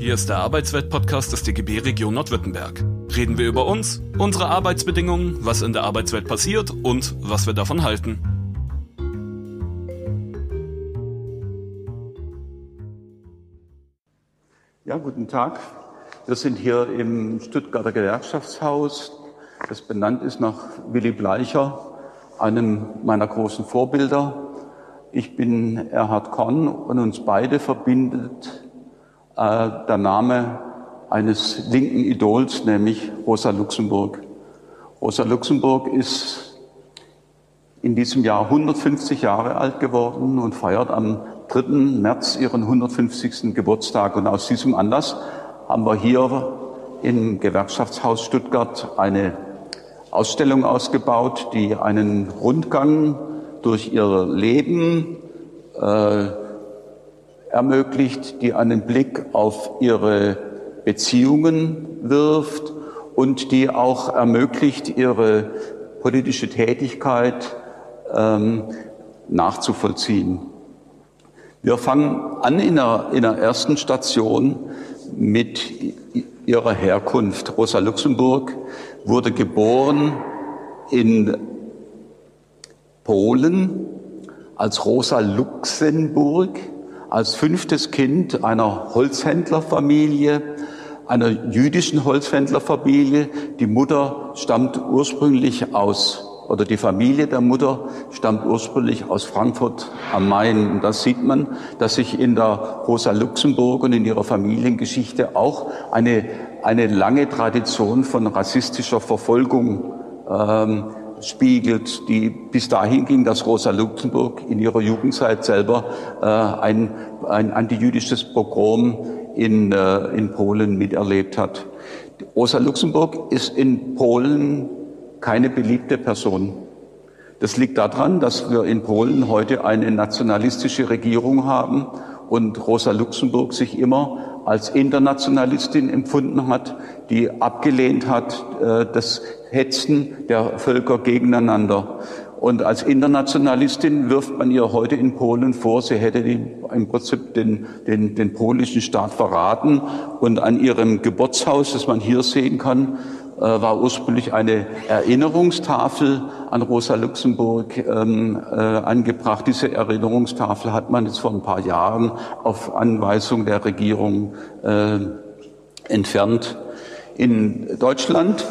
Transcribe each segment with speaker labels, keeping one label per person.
Speaker 1: Hier ist der Arbeitswelt-Podcast des DGB Region Nordwürttemberg. Reden wir über uns, unsere Arbeitsbedingungen, was in der Arbeitswelt passiert und was wir davon halten.
Speaker 2: Ja, guten Tag. Wir sind hier im Stuttgarter Gewerkschaftshaus, das benannt ist nach Willy Bleicher, einem meiner großen Vorbilder. Ich bin Erhard Korn und uns beide verbindet der Name eines linken Idols, nämlich Rosa Luxemburg. Rosa Luxemburg ist in diesem Jahr 150 Jahre alt geworden und feiert am 3. März ihren 150. Geburtstag. Und aus diesem Anlass haben wir hier im Gewerkschaftshaus Stuttgart eine Ausstellung ausgebaut, die einen Rundgang durch ihr Leben äh, ermöglicht, die einen Blick auf ihre Beziehungen wirft und die auch ermöglicht, ihre politische Tätigkeit ähm, nachzuvollziehen. Wir fangen an in der, in der ersten Station mit ihrer Herkunft. Rosa Luxemburg wurde geboren in Polen als Rosa Luxemburg, als fünftes Kind einer Holzhändlerfamilie, einer jüdischen Holzhändlerfamilie. Die Mutter stammt ursprünglich aus, oder die Familie der Mutter stammt ursprünglich aus Frankfurt am Main. Und da sieht man, dass sich in der Rosa Luxemburg und in ihrer Familiengeschichte auch eine, eine lange Tradition von rassistischer Verfolgung ähm, spiegelt, die bis dahin ging, dass Rosa Luxemburg in ihrer Jugendzeit selber äh, ein, ein antijüdisches Pogrom in, äh, in Polen miterlebt hat. Rosa Luxemburg ist in Polen keine beliebte Person. Das liegt daran, dass wir in Polen heute eine nationalistische Regierung haben und Rosa Luxemburg sich immer als Internationalistin empfunden hat, die abgelehnt hat äh, das Hetzen der Völker gegeneinander. Und als Internationalistin wirft man ihr heute in Polen vor, sie hätte im Prinzip den, den, den polnischen Staat verraten. Und an ihrem Geburtshaus, das man hier sehen kann, war ursprünglich eine Erinnerungstafel an Rosa Luxemburg ähm, äh, angebracht. Diese Erinnerungstafel hat man jetzt vor ein paar Jahren auf Anweisung der Regierung äh, entfernt. In Deutschland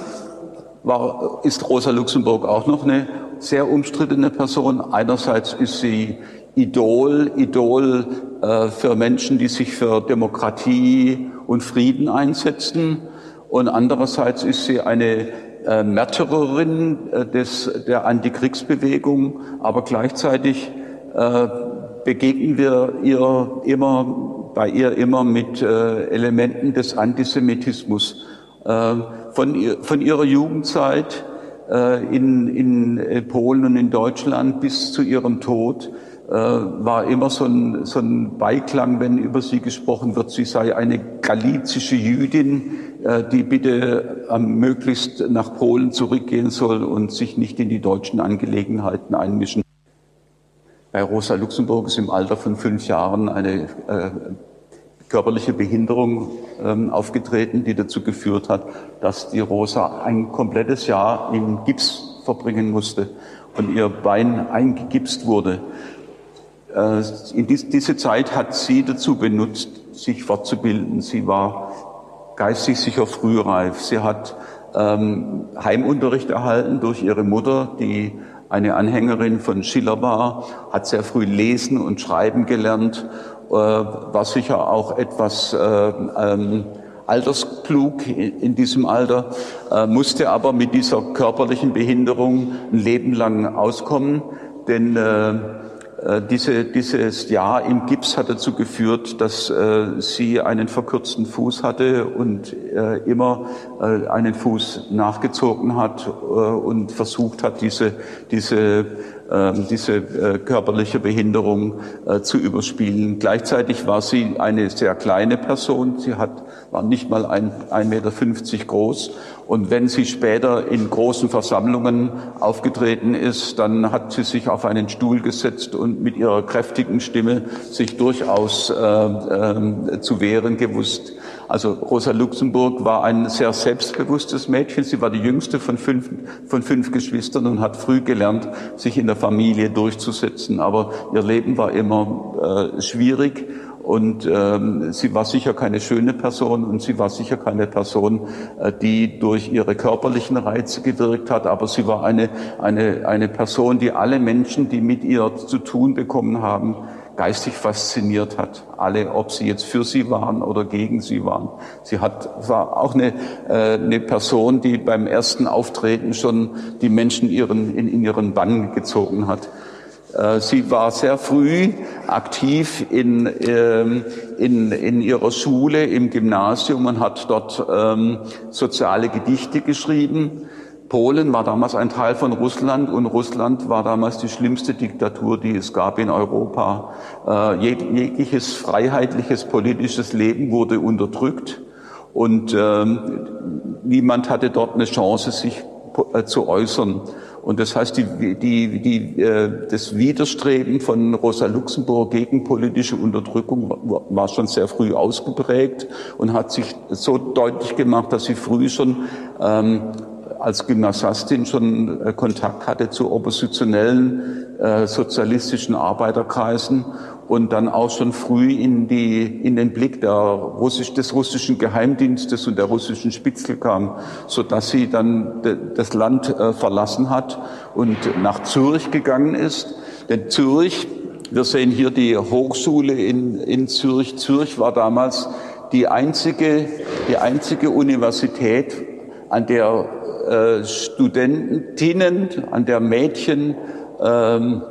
Speaker 2: war, ist Rosa Luxemburg auch noch eine sehr umstrittene Person. Einerseits ist sie Idol, Idol äh, für Menschen, die sich für Demokratie und Frieden einsetzen. Und andererseits ist sie eine äh, Märtyrerin äh, des, der Antikriegsbewegung, aber gleichzeitig äh, begegnen wir ihr immer, bei ihr immer mit äh, Elementen des Antisemitismus. Äh, von, ihr, von ihrer Jugendzeit äh, in, in äh, Polen und in Deutschland bis zu ihrem Tod äh, war immer so ein, so ein Beiklang, wenn über sie gesprochen wird, sie sei eine galizische Jüdin, die bitte äh, möglichst nach Polen zurückgehen soll und sich nicht in die deutschen Angelegenheiten einmischen. Bei Rosa Luxemburg ist im Alter von fünf Jahren eine äh, körperliche Behinderung ähm, aufgetreten, die dazu geführt hat, dass die Rosa ein komplettes Jahr im Gips verbringen musste und ihr Bein eingegipst wurde. Äh, in dies, diese Zeit hat sie dazu benutzt, sich fortzubilden. Sie war geistig sicher frühreif. Sie hat ähm, Heimunterricht erhalten durch ihre Mutter, die eine Anhängerin von Schiller war, hat sehr früh lesen und schreiben gelernt äh, war sicher auch etwas äh, ähm, altersklug in diesem Alter, äh, musste aber mit dieser körperlichen Behinderung ein Leben lang auskommen, denn äh, diese, dieses Jahr im Gips hat dazu geführt, dass äh, sie einen verkürzten Fuß hatte und äh, immer äh, einen Fuß nachgezogen hat äh, und versucht hat, diese, diese, diese äh, körperliche Behinderung zu überspielen. Gleichzeitig war sie eine sehr kleine Person. Sie hat, war nicht mal ein, 1,50 Meter groß und wenn sie später in großen Versammlungen aufgetreten ist, dann hat sie sich auf einen Stuhl gesetzt und mit ihrer kräftigen Stimme sich durchaus äh, äh, zu wehren gewusst. Also Rosa Luxemburg war ein sehr selbstbewusstes Mädchen. Sie war die jüngste von fünf, von fünf Geschwistern und hat früh gelernt, sich in der Familie durchzusetzen. Aber ihr Leben war immer äh, schwierig und ähm, sie war sicher keine schöne Person und sie war sicher keine Person, äh, die durch ihre körperlichen Reize gewirkt hat, aber sie war eine, eine, eine Person, die alle Menschen, die mit ihr zu tun bekommen haben, geistig fasziniert hat. Alle, ob sie jetzt für sie waren oder gegen sie waren. Sie hat, war auch eine, äh, eine Person, die beim ersten Auftreten schon die Menschen ihren, in, in ihren Bann gezogen hat. Äh, sie war sehr früh aktiv in, ähm, in, in ihrer Schule, im Gymnasium und hat dort ähm, soziale Gedichte geschrieben. Polen war damals ein Teil von Russland und Russland war damals die schlimmste Diktatur, die es gab in Europa. Äh, jegliches freiheitliches politisches Leben wurde unterdrückt und ähm, niemand hatte dort eine Chance, sich äh, zu äußern. Und das heißt, die, die, die, äh, das Widerstreben von Rosa Luxemburg gegen politische Unterdrückung war schon sehr früh ausgeprägt und hat sich so deutlich gemacht, dass sie früh schon ähm, als Gymnasiastin schon äh, Kontakt hatte zu oppositionellen äh, sozialistischen Arbeiterkreisen und dann auch schon früh in, die, in den Blick der Russisch, des russischen Geheimdienstes und der russischen Spitzel kam, so dass sie dann de, das Land äh, verlassen hat und nach Zürich gegangen ist. Denn Zürich, wir sehen hier die Hochschule in, in Zürich. Zürich war damals die einzige, die einzige Universität, an der äh, Studentinnen, an der Mädchen ähm,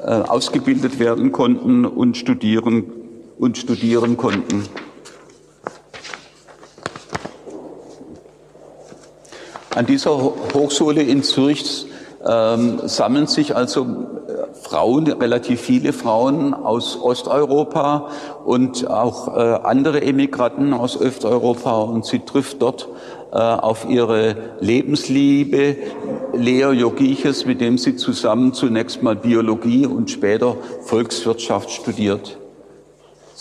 Speaker 2: äh, ausgebildet werden konnten und studieren, und studieren konnten. An dieser Hochschule in Zürich ähm, sammeln sich also äh, Frauen, relativ viele Frauen aus Osteuropa und auch äh, andere Emigranten aus Osteuropa und sie trifft dort auf ihre Lebensliebe, Leo Jogiches, mit dem sie zusammen zunächst mal Biologie und später Volkswirtschaft studiert.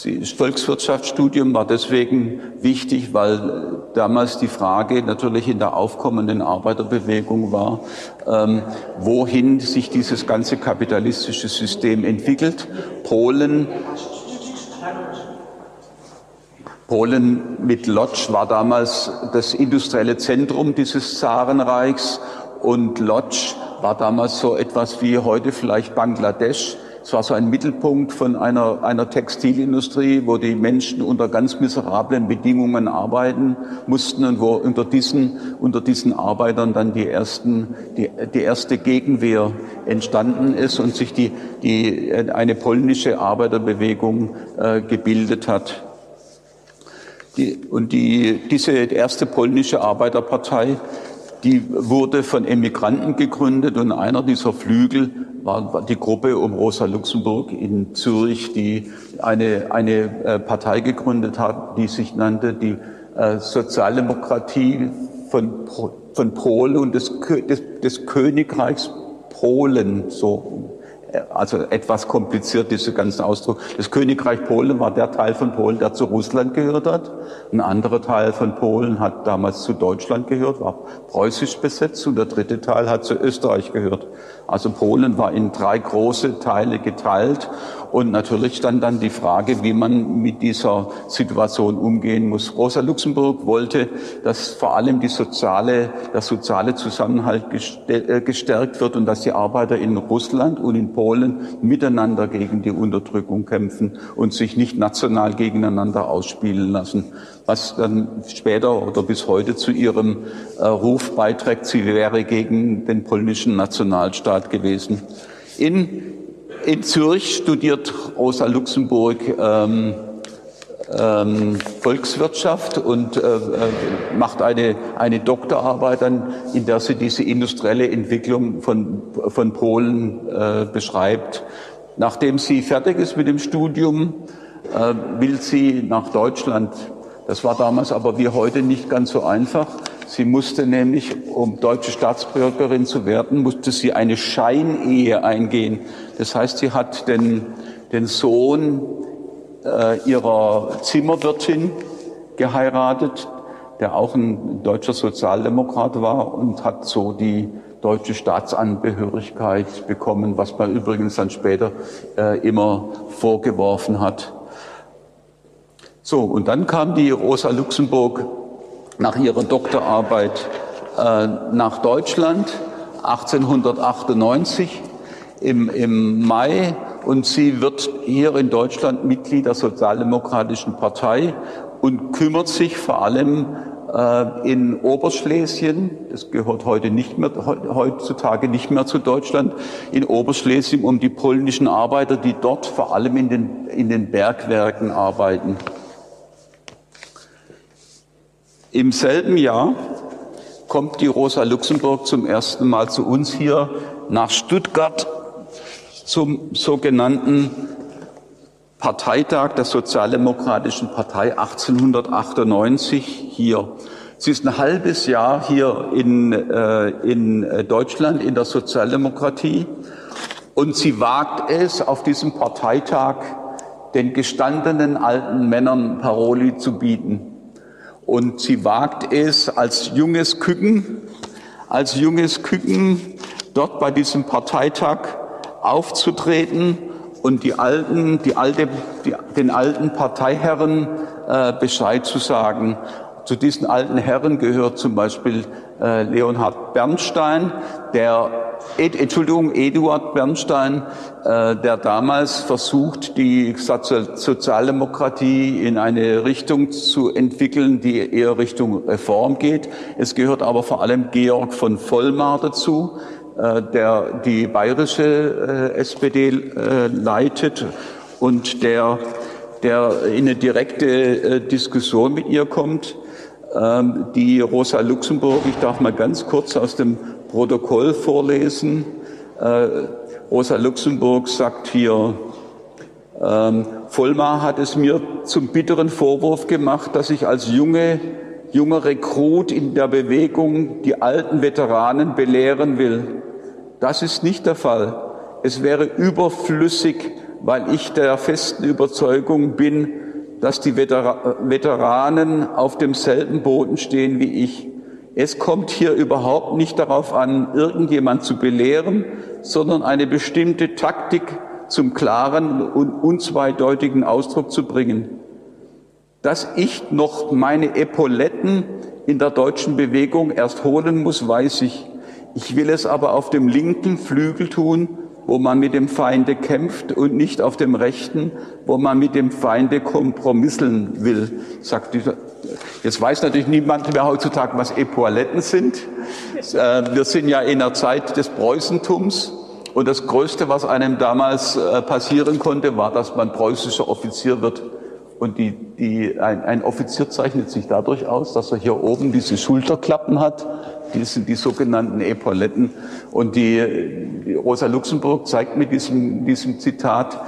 Speaker 2: Das Volkswirtschaftsstudium war deswegen wichtig, weil damals die Frage natürlich in der aufkommenden Arbeiterbewegung war, ähm, wohin sich dieses ganze kapitalistische System entwickelt. Polen Polen mit Lodz war damals das industrielle Zentrum dieses Zarenreichs und Lodz war damals so etwas wie heute vielleicht Bangladesch. Es war so ein Mittelpunkt von einer, einer Textilindustrie, wo die Menschen unter ganz miserablen Bedingungen arbeiten mussten und wo unter diesen, unter diesen Arbeitern dann die, ersten, die, die erste Gegenwehr entstanden ist und sich die, die, eine polnische Arbeiterbewegung äh, gebildet hat. Die, und die, diese erste polnische Arbeiterpartei, die wurde von Emigranten gegründet und einer dieser Flügel war die Gruppe um Rosa Luxemburg in Zürich, die eine, eine äh, Partei gegründet hat, die sich nannte die äh, Sozialdemokratie von, von Polen und des, des, des Königreichs Polen, so also etwas kompliziert, dieser ganze Ausdruck. Das Königreich Polen war der Teil von Polen, der zu Russland gehört hat. Ein anderer Teil von Polen hat damals zu Deutschland gehört, war preußisch besetzt und der dritte Teil hat zu Österreich gehört. Also Polen war in drei große Teile geteilt und natürlich stand dann die Frage, wie man mit dieser Situation umgehen muss. Rosa Luxemburg wollte, dass vor allem die soziale, der soziale Zusammenhalt äh, gestärkt wird und dass die Arbeiter in Russland und in Polen miteinander gegen die Unterdrückung kämpfen und sich nicht national gegeneinander ausspielen lassen was dann später oder bis heute zu ihrem äh, Ruf beiträgt, sie wäre gegen den polnischen Nationalstaat gewesen. In in Zürich studiert Rosa Luxemburg ähm, ähm, Volkswirtschaft und äh, äh, macht eine, eine Doktorarbeit, an, in der sie diese industrielle Entwicklung von, von Polen äh, beschreibt. Nachdem sie fertig ist mit dem Studium, äh, will sie nach Deutschland. Das war damals aber wie heute nicht ganz so einfach. Sie musste nämlich, um deutsche Staatsbürgerin zu werden, musste sie eine Scheinehe eingehen. Das heißt, sie hat den, den Sohn äh, ihrer Zimmerwirtin geheiratet, der auch ein deutscher Sozialdemokrat war und hat so die deutsche Staatsangehörigkeit bekommen, was man übrigens dann später äh, immer vorgeworfen hat. So, und dann kam die Rosa Luxemburg nach ihrer Doktorarbeit äh, nach Deutschland 1898 im, im Mai und sie wird hier in Deutschland Mitglied der Sozialdemokratischen Partei und kümmert sich vor allem äh, in Oberschlesien, das gehört heute nicht mehr, heutzutage nicht mehr zu Deutschland, in Oberschlesien um die polnischen Arbeiter, die dort vor allem in den, in den Bergwerken arbeiten. Im selben Jahr kommt die Rosa Luxemburg zum ersten Mal zu uns hier nach Stuttgart zum sogenannten Parteitag der Sozialdemokratischen Partei 1898 hier. Sie ist ein halbes Jahr hier in, äh, in Deutschland in der Sozialdemokratie und sie wagt es, auf diesem Parteitag den gestandenen alten Männern Paroli zu bieten. Und sie wagt es als junges Küken, als junges Küken dort bei diesem Parteitag aufzutreten und die alten, die alte, die, den alten Parteiherren äh, Bescheid zu sagen. Zu diesen alten Herren gehört zum Beispiel äh, Leonhard Bernstein, der Ed, Entschuldigung, Eduard Bernstein, äh, der damals versucht, die Sozialdemokratie in eine Richtung zu entwickeln, die eher Richtung Reform geht. Es gehört aber vor allem Georg von Vollmar dazu, äh, der die bayerische äh, SPD äh, leitet und der, der in eine direkte Diskussion mit ihr kommt. Ähm, die Rosa Luxemburg, ich darf mal ganz kurz aus dem Protokoll vorlesen. Rosa Luxemburg sagt hier, ähm, Vollmar hat es mir zum bitteren Vorwurf gemacht, dass ich als junge, junger Rekrut in der Bewegung die alten Veteranen belehren will. Das ist nicht der Fall. Es wäre überflüssig, weil ich der festen Überzeugung bin, dass die Veteranen auf demselben Boden stehen wie ich. Es kommt hier überhaupt nicht darauf an, irgendjemand zu belehren, sondern eine bestimmte Taktik zum klaren und unzweideutigen Ausdruck zu bringen. Dass ich noch meine Epauletten in der deutschen Bewegung erst holen muss, weiß ich. Ich will es aber auf dem linken Flügel tun, wo man mit dem Feinde kämpft und nicht auf dem rechten, wo man mit dem Feinde kompromisseln will, sagt dieser. Jetzt weiß natürlich niemand mehr heutzutage, was Epauletten sind. Äh, wir sind ja in der Zeit des Preußentums und das Größte, was einem damals äh, passieren konnte, war, dass man preußischer Offizier wird. Und die, die, ein, ein Offizier zeichnet sich dadurch aus, dass er hier oben diese Schulterklappen hat, die sind die sogenannten Epauletten. Und die, die Rosa Luxemburg zeigt mit diesem, diesem Zitat,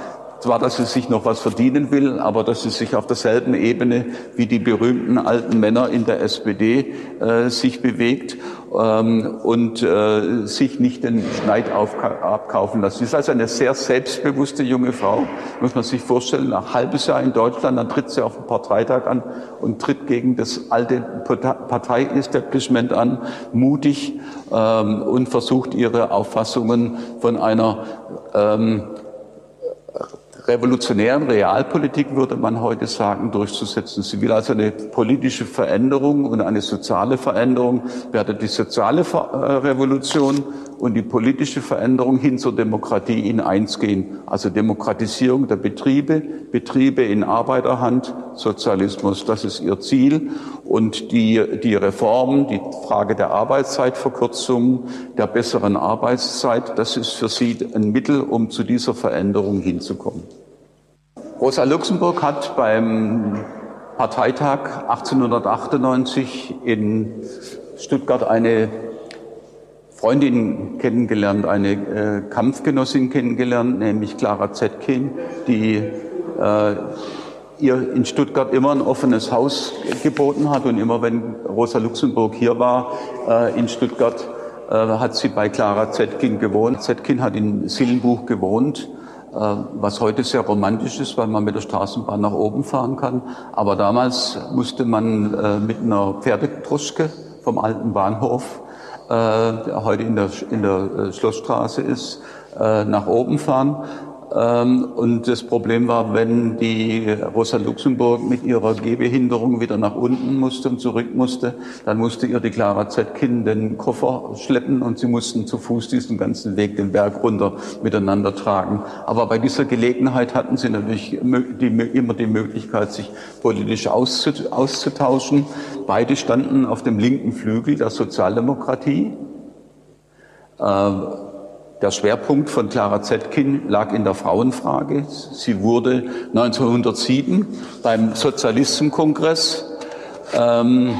Speaker 2: zwar, dass sie sich noch was verdienen will, aber dass sie sich auf derselben Ebene wie die berühmten alten Männer in der SPD äh, sich bewegt und äh, sich nicht den Schneid abkaufen lässt. Sie ist also eine sehr selbstbewusste junge Frau, muss man sich vorstellen. Nach halbes Jahr in Deutschland, dann tritt sie auf den Parteitag an und tritt gegen das alte Parteiestablishment an, mutig ähm, und versucht ihre Auffassungen von einer ähm, revolutionären Realpolitik, würde man heute sagen, durchzusetzen. Sie will also eine politische Veränderung und eine soziale Veränderung, werde die soziale äh, Revolution und die politische Veränderung hin zur Demokratie in eins gehen. Also Demokratisierung der Betriebe, Betriebe in Arbeiterhand, Sozialismus, das ist ihr Ziel. Und die, die Reformen, die Frage der Arbeitszeitverkürzung, der besseren Arbeitszeit, das ist für sie ein Mittel, um zu dieser Veränderung hinzukommen. Rosa Luxemburg hat beim Parteitag 1898 in Stuttgart eine Freundin kennengelernt, eine äh, Kampfgenossin kennengelernt, nämlich Clara Zetkin, die äh, ihr in Stuttgart immer ein offenes Haus geboten hat und immer wenn Rosa Luxemburg hier war äh, in Stuttgart, äh, hat sie bei Clara Zetkin gewohnt. Zetkin hat in Sillenbuch gewohnt was heute sehr romantisch ist, weil man mit der Straßenbahn nach oben fahren kann. Aber damals musste man mit einer Pferdetruschke vom alten Bahnhof, heute in der, in der Schlossstraße ist, nach oben fahren. Ähm, und das Problem war, wenn die Rosa Luxemburg mit ihrer Gehbehinderung wieder nach unten musste und zurück musste, dann musste ihr die Clara Zetkin den Koffer schleppen und sie mussten zu Fuß diesen ganzen Weg den Berg runter miteinander tragen. Aber bei dieser Gelegenheit hatten sie natürlich immer die Möglichkeit, sich politisch auszutauschen. Beide standen auf dem linken Flügel der Sozialdemokratie. Der Schwerpunkt von Clara Zetkin lag in der Frauenfrage. Sie wurde 1907 beim Sozialistenkongress, ähm,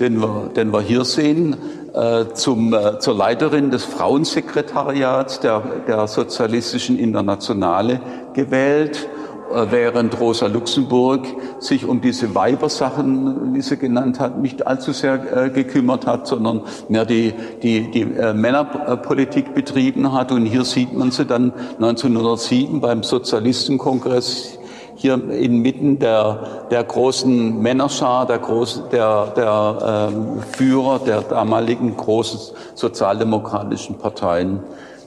Speaker 2: den, wir, den wir hier sehen, äh, zum, äh, zur Leiterin des Frauensekretariats der, der Sozialistischen Internationale gewählt äh, während Rosa Luxemburg sich um diese Weibersachen, wie sie genannt hat, nicht allzu sehr äh, gekümmert hat, sondern mehr die, die, die äh, Männerpolitik betrieben hat. Und hier sieht man sie dann 1907 beim Sozialistenkongress hier inmitten der, der großen Männerschar, der, großen, der, der ähm, Führer der damaligen großen sozialdemokratischen Parteien.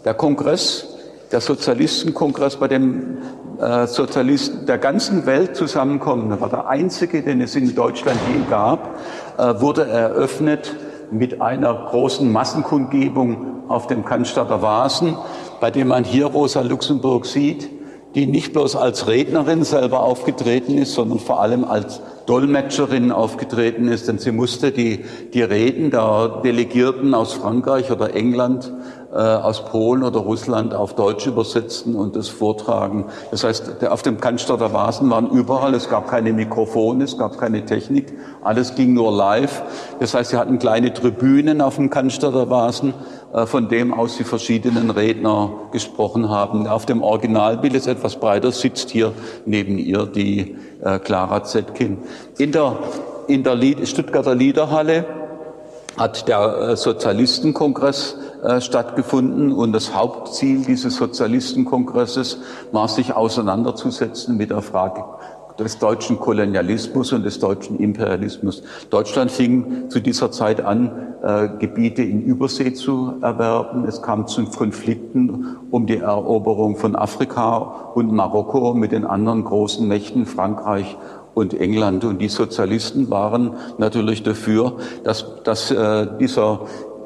Speaker 2: Der Kongress der Sozialistenkongress, bei dem äh, Sozialisten der ganzen Welt zusammenkommen, das war der einzige, den es in Deutschland je gab, äh, wurde eröffnet mit einer großen Massenkundgebung auf dem Cannstatter Vasen, bei dem man hier Rosa Luxemburg sieht, die nicht bloß als Rednerin selber aufgetreten ist, sondern vor allem als Dolmetscherin aufgetreten ist, denn sie musste die, die Reden der Delegierten aus Frankreich oder England aus Polen oder Russland auf Deutsch übersetzen und das vortragen. Das heißt, auf dem Cannstatter Vasen waren überall, es gab keine Mikrofone, es gab keine Technik, alles ging nur live. Das heißt, sie hatten kleine Tribünen auf dem Cannstatter Vasen, äh, von dem aus die verschiedenen Redner gesprochen haben. Auf dem Originalbild ist etwas breiter, sitzt hier neben ihr die äh, Clara Zetkin. In der, in der Stuttgarter Liederhalle hat der Sozialistenkongress äh, stattgefunden und das Hauptziel dieses Sozialistenkongresses war, sich auseinanderzusetzen mit der Frage des deutschen Kolonialismus und des deutschen Imperialismus. Deutschland fing zu dieser Zeit an, äh, Gebiete in Übersee zu erwerben. Es kam zu Konflikten um die Eroberung von Afrika und Marokko mit den anderen großen Mächten Frankreich und England. Und die Sozialisten waren natürlich dafür, dass, dass äh, dieser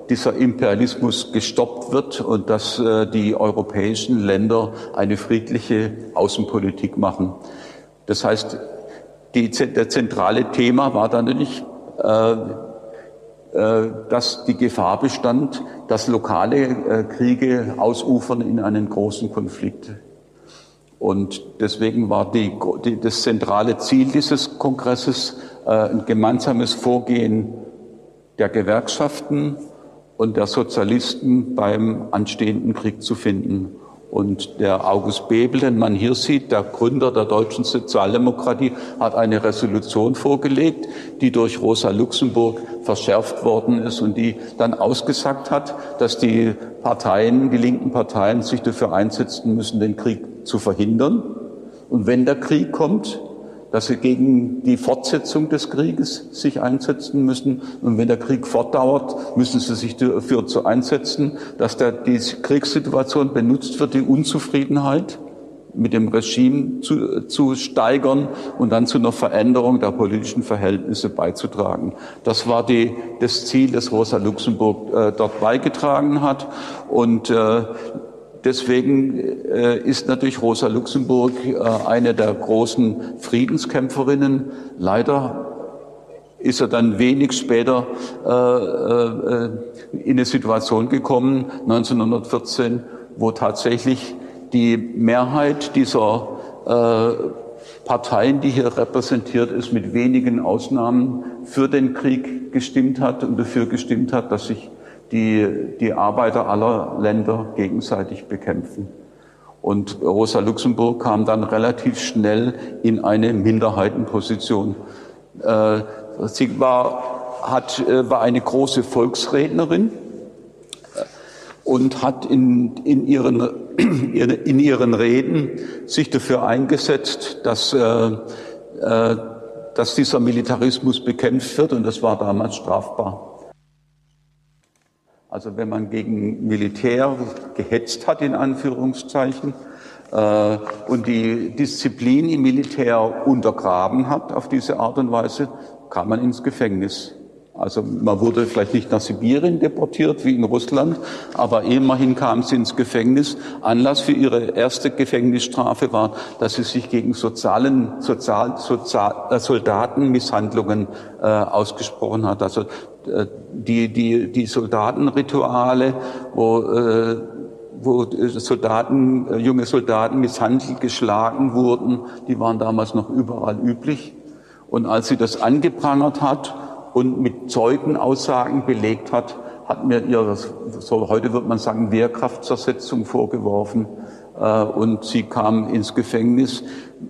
Speaker 2: dieser Imperialismus gestoppt wird und dass äh, die europäischen Länder eine friedliche Außenpolitik machen. Das heißt, die, der zentrale Thema war dann natürlich, äh, äh, dass die Gefahr bestand, dass lokale äh, Kriege ausufern in einen großen Konflikt. Und deswegen war die, die, das zentrale Ziel dieses Kongresses äh, ein gemeinsames Vorgehen der Gewerkschaften, und der Sozialisten beim anstehenden Krieg zu finden. Und der August Bebel, den man hier sieht, der Gründer der deutschen Sozialdemokratie, hat eine Resolution vorgelegt, die durch Rosa Luxemburg verschärft worden ist und die dann ausgesagt hat, dass die Parteien, die linken Parteien sich dafür einsetzen müssen, den Krieg zu verhindern. Und wenn der Krieg kommt, dass sie gegen die Fortsetzung des Krieges sich einsetzen müssen. Und wenn der Krieg fortdauert, müssen sie sich dafür zu einsetzen, dass der, die Kriegssituation benutzt wird, die Unzufriedenheit mit dem Regime zu, zu steigern und dann zu einer Veränderung der politischen Verhältnisse beizutragen. Das war die, das Ziel, das Rosa Luxemburg äh, dort beigetragen hat. Und äh, Deswegen äh, ist natürlich Rosa Luxemburg äh, eine der großen Friedenskämpferinnen. Leider ist er dann wenig später äh, in eine Situation gekommen, 1914, wo tatsächlich die Mehrheit dieser Parteien, die hier repräsentiert ist, mit wenigen Ausnahmen für den Krieg gestimmt hat und dafür gestimmt hat, dass sich die die Arbeiter aller Länder gegenseitig bekämpfen. Und Rosa Luxemburg kam dann relativ schnell in eine Minderheitenposition. Äh, sie war, hat, äh, war eine große Volksrednerin äh, und hat in, in ihren in ihren Reden sich dafür eingesetzt, dass, dass dieser Militarismus bekämpft wird und das war damals strafbar. Also wenn man gegen Militär gehetzt hat, in Anführungszeichen, äh, und die Disziplin im Militär untergraben hat auf diese Art und Weise, kam man ins Gefängnis. Also man wurde vielleicht nicht nach Sibirien deportiert wie in Russland, aber immerhin kam sie ins Gefängnis. Anlass für ihre erste Gefängnisstrafe war, dass sie sich gegen sozialen, sozial, sozial, äh, Soldatenmisshandlungen äh, ausgesprochen hat. Also äh, die, die, die Soldatenrituale, wo äh, wo Soldaten, äh, junge Soldaten misshandelt, geschlagen wurden, die waren damals noch überall üblich. Und als sie das angeprangert hat und mit Zeugenaussagen belegt hat, hat mir ihr, so heute wird man sagen, Wehrkraftzersetzung vorgeworfen. Äh, und sie kam ins Gefängnis.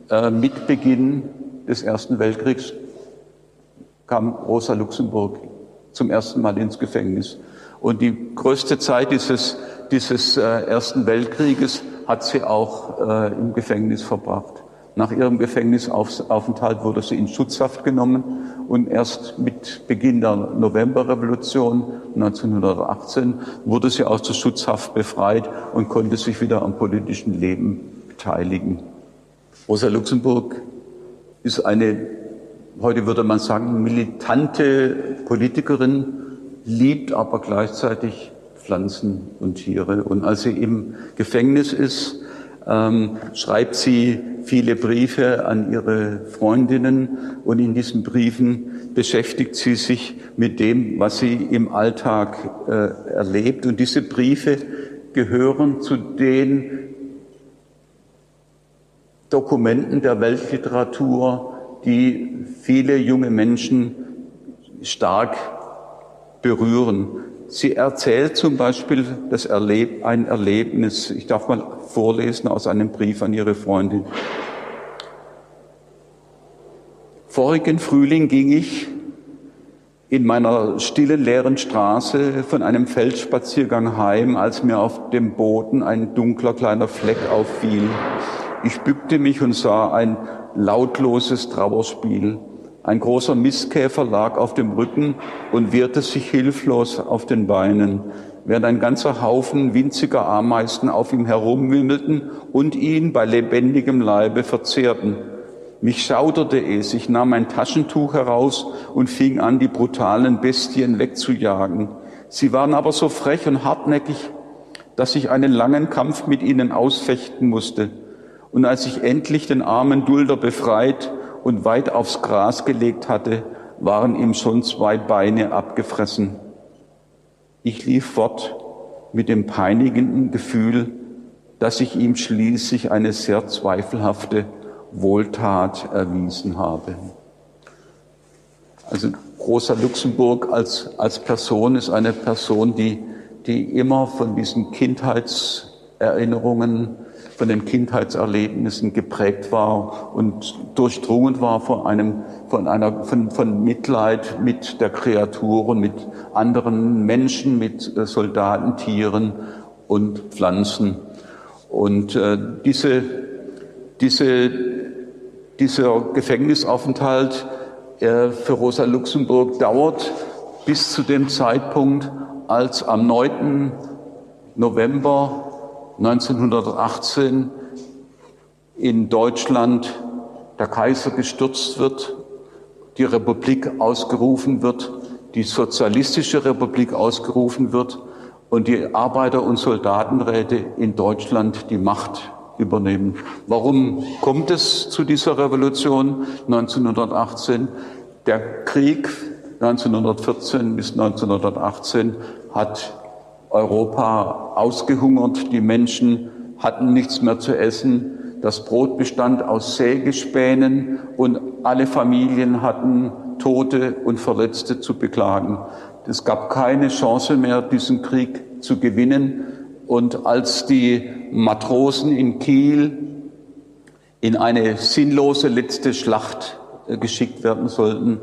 Speaker 2: Äh, mit Beginn des Ersten Weltkriegs kam Rosa Luxemburg zum ersten Mal ins Gefängnis. Und die größte Zeit dieses, dieses äh, Ersten Weltkrieges hat sie auch im Gefängnis verbracht. Nach ihrem Gefängnisaufenthalt wurde sie in Schutzhaft genommen und erst mit Beginn der Novemberrevolution 1918 wurde sie aus der Schutzhaft befreit und konnte sich wieder am politischen Leben beteiligen. Rosa Luxemburg ist eine, heute würde man sagen, militante Politikerin, liebt aber gleichzeitig Pflanzen und Tiere. Und als sie im Gefängnis ist, ähm, schreibt sie viele Briefe an ihre Freundinnen und in diesen Briefen beschäftigt sie sich mit dem, was sie im Alltag äh, erlebt. Und diese Briefe gehören zu den Dokumenten der Weltliteratur, die viele junge Menschen stark berühren. Sie erzählt zum Beispiel das Erleb ein Erlebnis, ich darf mal vorlesen aus einem Brief an ihre Freundin. Vorigen Frühling ging ich in meiner stillen, leeren Straße von einem Feldspaziergang heim, als mir auf dem Boden ein dunkler kleiner Fleck auffiel. Ich bückte mich und sah ein lautloses Trauerspiel. Ein großer Mistkäfer lag auf dem Rücken und wehrte sich hilflos auf den Beinen, während ein ganzer Haufen winziger Ameisen auf ihm herumwimmelten und ihn bei lebendigem Leibe verzehrten. Mich schauderte es, ich nahm ein Taschentuch heraus und fing an, die brutalen Bestien wegzujagen. Sie waren aber so frech und hartnäckig, dass ich einen langen Kampf mit ihnen ausfechten musste. Und als ich endlich den armen Dulder befreit und weit aufs Gras gelegt hatte, waren ihm schon zwei Beine abgefressen. Ich lief fort mit dem peinigenden Gefühl, dass ich ihm schließlich eine sehr zweifelhafte Wohltat erwiesen habe. Also Rosa Luxemburg als, als Person ist eine Person, die, die immer von diesen Kindheitserinnerungen von den Kindheitserlebnissen geprägt war und durchdrungen war von einem, von einer, von, von Mitleid mit der Kreatur und mit anderen Menschen, mit äh, Soldaten, Tieren und Pflanzen. Und äh, diese, diese, dieser Gefängnisaufenthalt äh, für Rosa Luxemburg dauert bis zu dem Zeitpunkt, als am 9. November 1918 in Deutschland der Kaiser gestürzt wird, die Republik ausgerufen wird, die sozialistische Republik ausgerufen wird und die Arbeiter- und Soldatenräte in Deutschland die Macht übernehmen. Warum kommt es zu dieser Revolution 1918? Der Krieg 1914 bis 1918 hat Europa ausgehungert, die Menschen hatten nichts mehr zu essen, das Brot bestand aus Sägespänen und alle Familien hatten Tote und Verletzte zu beklagen. Es gab keine Chance mehr, diesen Krieg zu gewinnen. Und als die Matrosen in Kiel in eine sinnlose letzte Schlacht äh, geschickt werden sollten,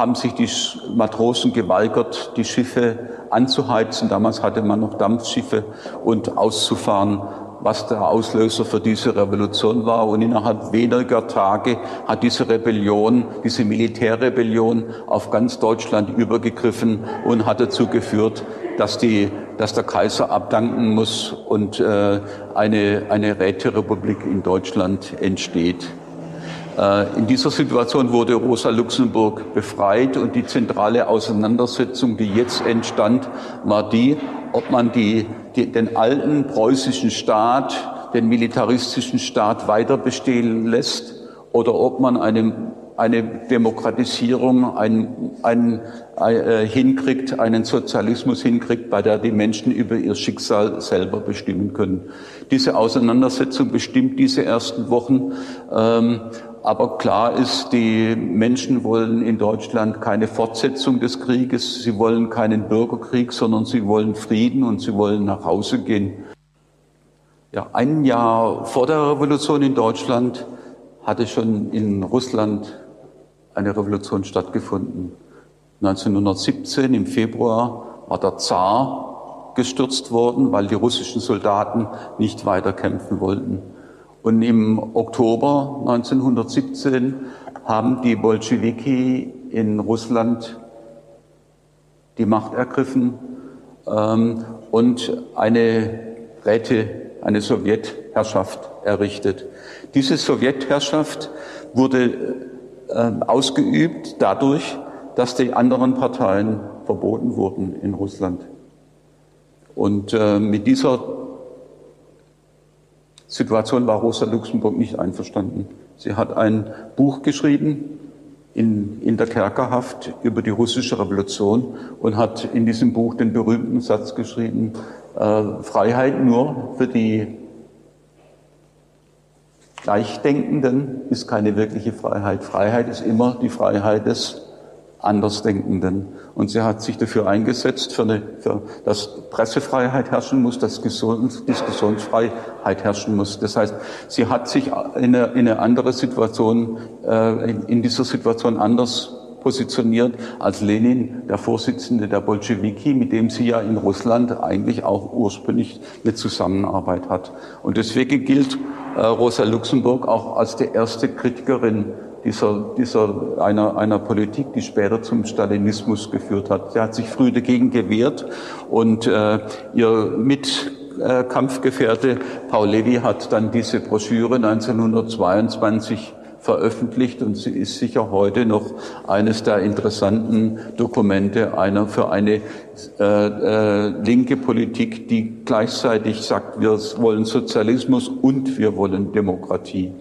Speaker 2: haben sich die Matrosen geweigert, die Schiffe anzuheizen. Damals hatte man noch Dampfschiffe und auszufahren. was der Auslöser für diese Revolution war. Und innerhalb weniger Tage hat diese Rebellion, diese Militärrebellion auf ganz Deutschland übergegriffen und hat dazu geführt, dass, die, dass der Kaiser abdanken muss und äh, eine, eine Räterepublik in Deutschland entsteht. Äh, in dieser Situation wurde Rosa Luxemburg befreit und die zentrale Auseinandersetzung, die jetzt entstand, war die, ob man die, die, den alten preußischen Staat, den militaristischen Staat weiter bestehen lässt oder ob man eine, eine Demokratisierung ein, ein, äh, hinkriegt, einen Sozialismus hinkriegt, bei der die Menschen über ihr Schicksal selber bestimmen können. Diese Auseinandersetzung bestimmt diese ersten Wochen. Ähm, aber klar ist, die Menschen wollen in Deutschland keine Fortsetzung des Krieges, sie wollen keinen Bürgerkrieg, sondern sie wollen Frieden und sie wollen nach Hause gehen. Ja, ein Jahr vor der Revolution in Deutschland hatte schon in Russland eine Revolution stattgefunden. 1917 im Februar war der Zar gestürzt worden, weil die russischen Soldaten nicht weiter kämpfen wollten. Und im Oktober 1917 haben die Bolschewiki in Russland die Macht ergriffen ähm, und eine Räte, eine Sowjetherrschaft errichtet. Diese Sowjetherrschaft wurde äh, ausgeübt dadurch, dass die anderen Parteien verboten wurden in Russland. Und äh, mit dieser Situation war Rosa Luxemburg nicht einverstanden. Sie hat ein Buch geschrieben in, in der Kerkerhaft über die russische Revolution und hat in diesem Buch den berühmten Satz geschrieben, äh, Freiheit nur für die Gleichdenkenden ist keine wirkliche Freiheit. Freiheit ist immer die Freiheit des Andersdenkenden. Und sie hat sich dafür eingesetzt, für eine, für, dass Pressefreiheit herrschen muss, dass Gesund, Diskussionsfreiheit herrschen muss. Das heißt, sie hat sich in eine, in eine andere Situation, äh, in, in dieser Situation anders positioniert als Lenin, der Vorsitzende der Bolschewiki, mit dem sie ja in Russland eigentlich auch ursprünglich eine Zusammenarbeit hat. Und deswegen gilt äh, Rosa Luxemburg auch als die erste Kritikerin dieser, dieser einer, einer Politik, die später zum Stalinismus geführt hat. Sie hat sich früh dagegen gewehrt und äh, ihr Mitkampfgefährte Paul Levy hat dann diese Broschüre 1922 veröffentlicht und sie ist sicher heute noch eines der interessanten Dokumente einer für eine äh, äh, linke Politik, die gleichzeitig sagt, wir wollen Sozialismus und wir wollen Demokratie.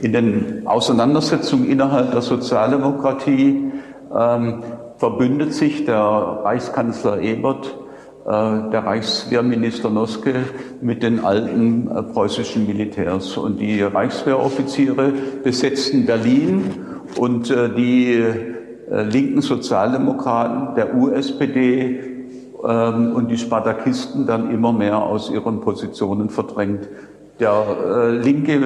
Speaker 2: In den Auseinandersetzungen innerhalb der Sozialdemokratie ähm, verbündet sich der Reichskanzler Ebert, äh, der Reichswehrminister Noske mit den alten äh, preußischen Militärs. Und die Reichswehroffiziere besetzten Berlin und äh, die äh, linken Sozialdemokraten der USPD ähm, und die Spartakisten dann immer mehr aus ihren Positionen verdrängt. Der äh, linke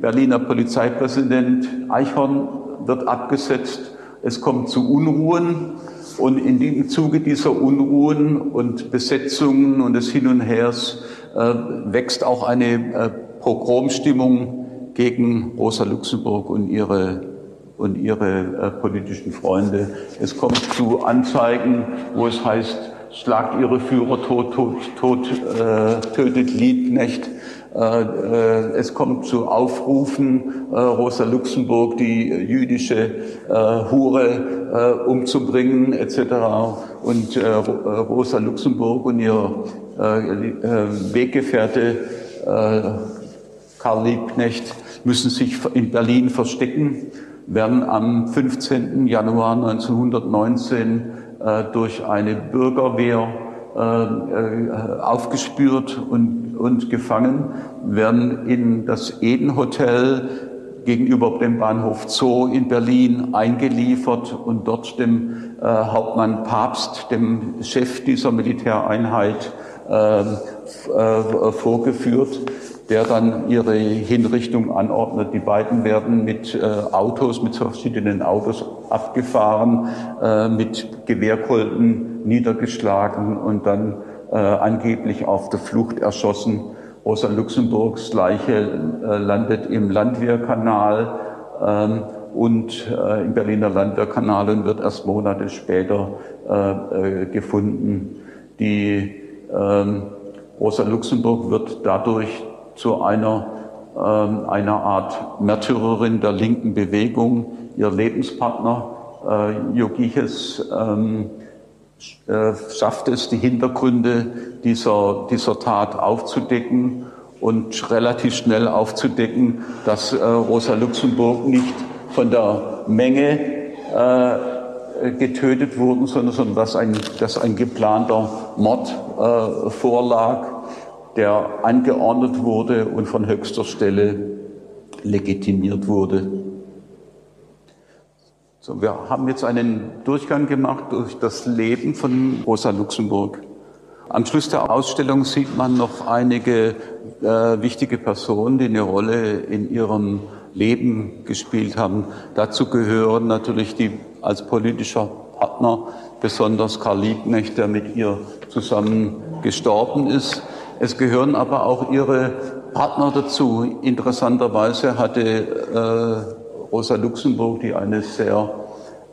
Speaker 2: Berliner Polizeipräsident Eichhorn wird abgesetzt. Es kommt zu Unruhen. Und in dem Zuge dieser Unruhen und Besetzungen und des Hin und Hers äh, wächst auch eine äh, Pogromstimmung gegen Rosa Luxemburg und ihre und ihre äh, politischen Freunde. Es kommt zu Anzeigen, wo es heißt, schlagt ihre Führer tot, tot, tot, äh, tötet Liebknecht. Äh, äh, es kommt zu Aufrufen, äh, Rosa Luxemburg, die jüdische Hure umzubringen, etc. Und Rosa Luxemburg und ihr Weggefährte Karl Liebknecht müssen sich in Berlin verstecken, werden am 15. Januar 1919 durch eine Bürgerwehr aufgespürt und und gefangen, werden in das Eden Hotel gegenüber dem Bahnhof Zoo in Berlin eingeliefert und dort dem äh, Hauptmann Papst, dem Chef dieser Militäreinheit, äh, äh, vorgeführt, der dann ihre Hinrichtung anordnet. Die beiden werden mit äh, Autos, mit verschiedenen Autos abgefahren, äh, mit Gewehrkolben niedergeschlagen und dann äh, angeblich auf der Flucht erschossen. Rosa Luxemburgs Leiche äh, landet im Landwehrkanal ähm, und äh, im Berliner Landwehrkanal und wird erst Monate später äh, äh, gefunden. Die ähm, Rosa Luxemburg wird dadurch zu einer, ähm, einer Art Märtyrerin der linken Bewegung. Ihr Lebenspartner äh, Jogiches ähm, äh, schafft es, die Hintergründe dieser, dieser Tat aufzudecken und relativ schnell aufzudecken, dass äh, Rosa Luxemburg nicht von der Menge äh, getötet wurde, sondern, sondern dass, ein, dass ein geplanter Mord äh, vorlag, der angeordnet wurde und von höchster Stelle legitimiert wurde. So, wir haben jetzt einen Durchgang gemacht durch das Leben von Rosa Luxemburg. Am Schluss der Ausstellung sieht man noch einige äh, wichtige Personen, die eine Rolle in ihrem Leben gespielt haben. Dazu gehören natürlich die als politischer Partner, besonders Karl Liebknecht, der mit ihr zusammen gestorben ist. Es gehören aber auch ihre Partner dazu. Interessanterweise hatte äh, Rosa Luxemburg, die eine sehr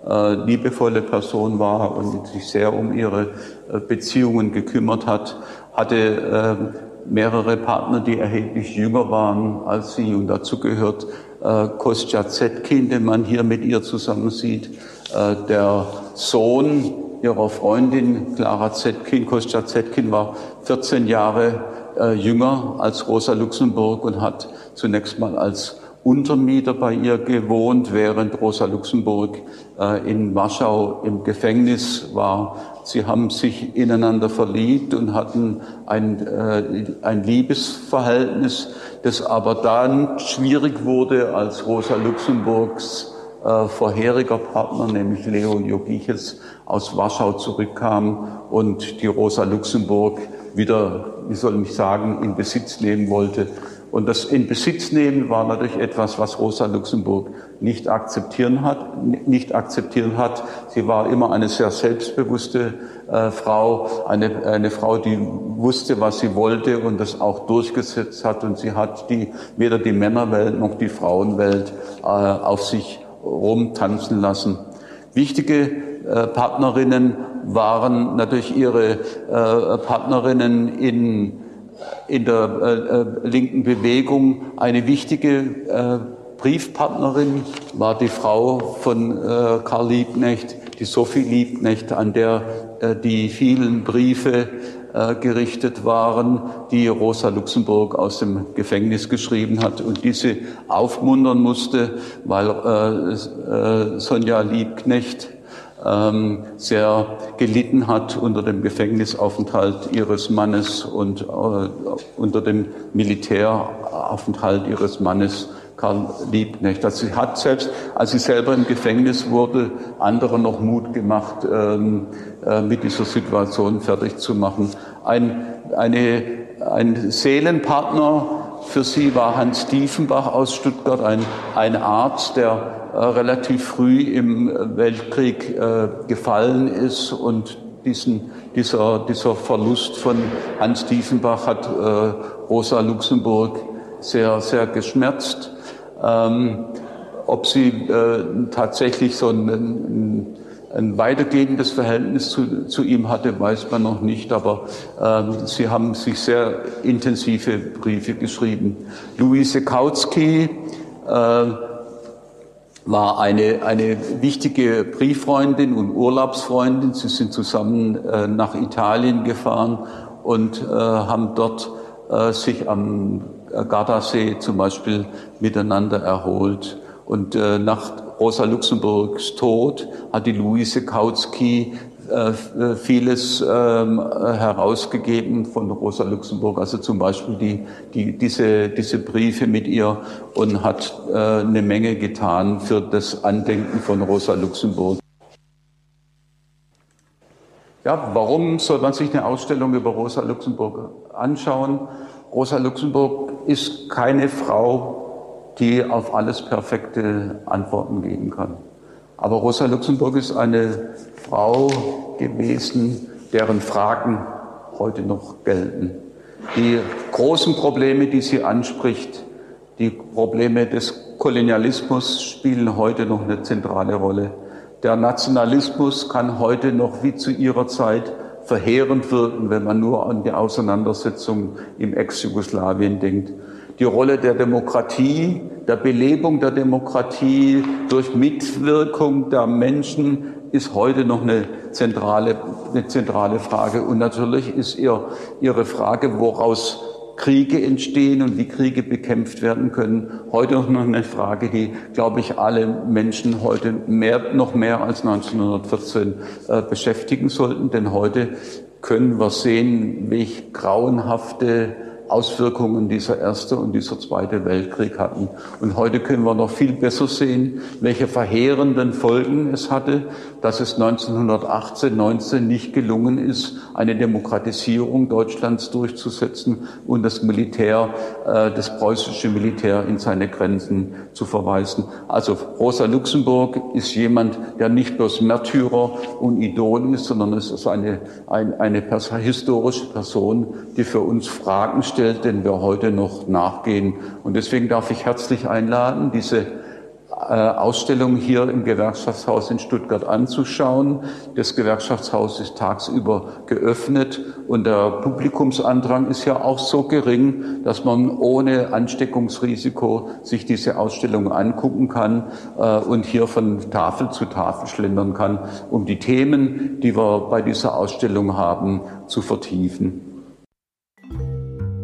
Speaker 2: äh, liebevolle Person war und sich sehr um ihre äh, Beziehungen gekümmert hat, hatte äh, mehrere Partner, die erheblich jünger waren als sie und dazu gehört äh, Kostja Zetkin, den man hier mit ihr zusammen sieht, äh, der Sohn ihrer Freundin Clara Zetkin. Kostja Zetkin war 14 Jahre äh, jünger als Rosa Luxemburg und hat zunächst mal als Untermieter bei ihr gewohnt, während Rosa Luxemburg äh, in Warschau im Gefängnis war. Sie haben sich ineinander verliebt und hatten ein, äh, ein Liebesverhältnis, das aber dann schwierig wurde, als Rosa Luxemburgs äh, vorheriger Partner, nämlich Leo Jogiches, aus Warschau zurückkam und die Rosa Luxemburg wieder, wie soll ich sagen, in Besitz nehmen wollte und das in Besitz nehmen war natürlich etwas, was Rosa Luxemburg nicht akzeptieren hat, nicht akzeptieren hat. Sie war immer eine sehr selbstbewusste äh, Frau, eine, eine Frau, die wusste, was sie wollte und das auch durchgesetzt hat. Und sie hat die, weder die Männerwelt noch die Frauenwelt äh, auf sich rumtanzen lassen. Wichtige äh, Partnerinnen waren natürlich ihre äh, Partnerinnen in in der äh, äh, linken Bewegung eine wichtige äh, Briefpartnerin war die Frau von äh, Karl Liebknecht, die Sophie Liebknecht, an der äh, die vielen Briefe äh, gerichtet waren, die Rosa Luxemburg aus dem Gefängnis geschrieben hat und diese aufmuntern musste, weil Sonja Liebknecht ähm, sehr gelitten hat unter dem Gefängnisaufenthalt ihres Mannes und äh, unter dem Militäraufenthalt ihres Mannes Karl Liebknecht. Also sie hat selbst, als sie selber im Gefängnis wurde, anderen noch Mut gemacht, ähm, äh, mit dieser Situation fertig zu machen. Ein, eine, ein Seelenpartner für sie war Hans Diefenbach aus Stuttgart, ein, ein Arzt, der äh, relativ früh im Weltkrieg äh, gefallen ist und diesen, dieser, dieser Verlust von Hans Diefenbach hat äh, Rosa Luxemburg sehr, sehr geschmerzt. Ähm, ob sie äh, tatsächlich so ein, ein, ein weitergehendes Verhältnis zu, zu, ihm hatte, weiß man noch nicht, aber äh, sie haben sich sehr intensive Briefe geschrieben. Luise Kautsky, äh, war eine, eine wichtige Brieffreundin und Urlaubsfreundin. Sie sind zusammen äh, nach Italien gefahren und äh, haben dort äh, sich am Gardasee zum Beispiel miteinander erholt. Und äh, nach Rosa Luxemburgs Tod hat die Luise Kautsky äh, vieles ähm, herausgegeben von Rosa Luxemburg, also zum Beispiel die, die, diese, diese Briefe mit ihr und hat äh, eine Menge getan für das Andenken von Rosa Luxemburg. Ja, warum soll man sich eine Ausstellung über Rosa Luxemburg anschauen? Rosa Luxemburg ist keine Frau, die auf alles perfekte Antworten geben kann. Aber Rosa Luxemburg ist eine Frau gewesen, deren Fragen heute noch gelten, die großen Probleme, die sie anspricht, die Probleme des Kolonialismus spielen heute noch eine zentrale Rolle. Der Nationalismus kann heute noch wie zu ihrer Zeit verheerend wirken, wenn man nur an die Auseinandersetzung im Ex-Jugoslawien denkt. Die Rolle der Demokratie, der Belebung der Demokratie durch Mitwirkung der Menschen ist heute noch eine zentrale, eine zentrale Frage. Und natürlich ist ihr, Ihre Frage, woraus Kriege entstehen und wie Kriege bekämpft werden können. Heute noch eine Frage, die, glaube ich, alle Menschen heute mehr, noch mehr als 1914 äh, beschäftigen sollten. Denn heute können wir sehen, welche grauenhafte Auswirkungen dieser Erste und dieser Zweite Weltkrieg hatten. Und heute können wir noch viel besser sehen, welche verheerenden Folgen es hatte, dass es 1918, 19 nicht gelungen ist, eine Demokratisierung Deutschlands durchzusetzen und das Militär, äh, das preußische Militär in seine Grenzen zu verweisen. Also Rosa Luxemburg ist jemand, der nicht bloß Märtyrer und Idol ist, sondern es ist eine, eine, eine historische Person, die für uns Fragen stellt, stellt, den wir heute noch nachgehen. Und deswegen darf ich herzlich einladen, diese äh, Ausstellung hier im Gewerkschaftshaus in Stuttgart anzuschauen. Das Gewerkschaftshaus ist tagsüber geöffnet und der Publikumsandrang ist ja auch so gering, dass man ohne Ansteckungsrisiko sich diese Ausstellung angucken kann äh, und hier von Tafel zu Tafel schlendern kann, um die Themen, die wir bei dieser Ausstellung haben, zu vertiefen.